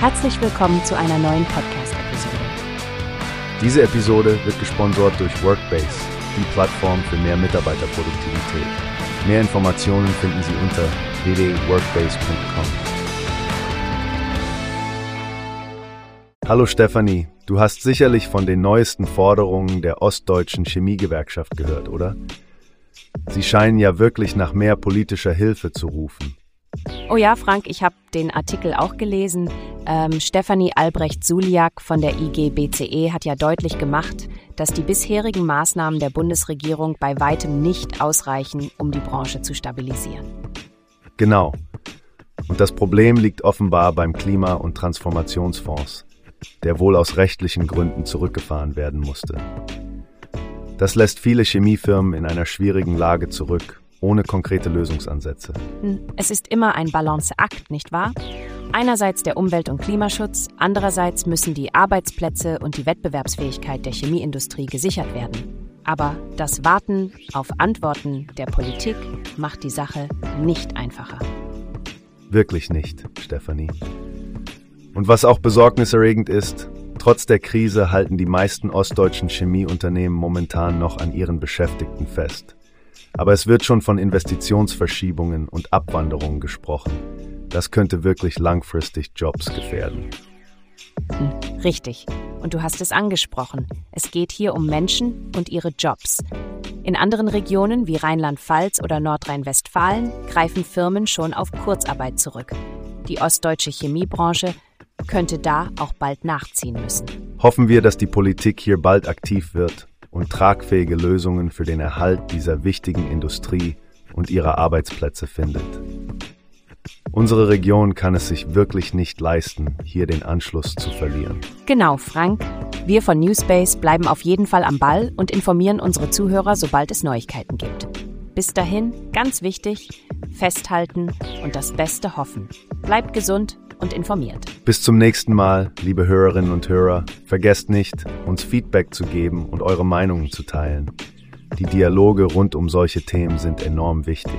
Herzlich willkommen zu einer neuen Podcast-Episode. Diese Episode wird gesponsert durch Workbase, die Plattform für mehr Mitarbeiterproduktivität. Mehr Informationen finden Sie unter www.workbase.com. Hallo Stefanie, du hast sicherlich von den neuesten Forderungen der Ostdeutschen Chemiegewerkschaft gehört, oder? Sie scheinen ja wirklich nach mehr politischer Hilfe zu rufen. Oh ja, Frank, ich habe den Artikel auch gelesen. Ähm, Stefanie Albrecht-Suliak von der IG BCE hat ja deutlich gemacht, dass die bisherigen Maßnahmen der Bundesregierung bei weitem nicht ausreichen, um die Branche zu stabilisieren. Genau. Und das Problem liegt offenbar beim Klima- und Transformationsfonds, der wohl aus rechtlichen Gründen zurückgefahren werden musste. Das lässt viele Chemiefirmen in einer schwierigen Lage zurück ohne konkrete Lösungsansätze. Hm, es ist immer ein Balanceakt, nicht wahr? Einerseits der Umwelt- und Klimaschutz, andererseits müssen die Arbeitsplätze und die Wettbewerbsfähigkeit der Chemieindustrie gesichert werden. Aber das Warten auf Antworten der Politik macht die Sache nicht einfacher. Wirklich nicht, Stefanie. Und was auch besorgniserregend ist, trotz der Krise halten die meisten ostdeutschen Chemieunternehmen momentan noch an ihren Beschäftigten fest. Aber es wird schon von Investitionsverschiebungen und Abwanderungen gesprochen. Das könnte wirklich langfristig Jobs gefährden. Richtig. Und du hast es angesprochen. Es geht hier um Menschen und ihre Jobs. In anderen Regionen wie Rheinland-Pfalz oder Nordrhein-Westfalen greifen Firmen schon auf Kurzarbeit zurück. Die ostdeutsche Chemiebranche könnte da auch bald nachziehen müssen. Hoffen wir, dass die Politik hier bald aktiv wird und tragfähige Lösungen für den Erhalt dieser wichtigen Industrie und ihrer Arbeitsplätze findet. Unsere Region kann es sich wirklich nicht leisten, hier den Anschluss zu verlieren. Genau, Frank. Wir von Newspace bleiben auf jeden Fall am Ball und informieren unsere Zuhörer, sobald es Neuigkeiten gibt. Bis dahin, ganz wichtig, festhalten und das Beste hoffen. Bleibt gesund und informiert. Bis zum nächsten Mal, liebe Hörerinnen und Hörer. Vergesst nicht, uns Feedback zu geben und eure Meinungen zu teilen. Die Dialoge rund um solche Themen sind enorm wichtig.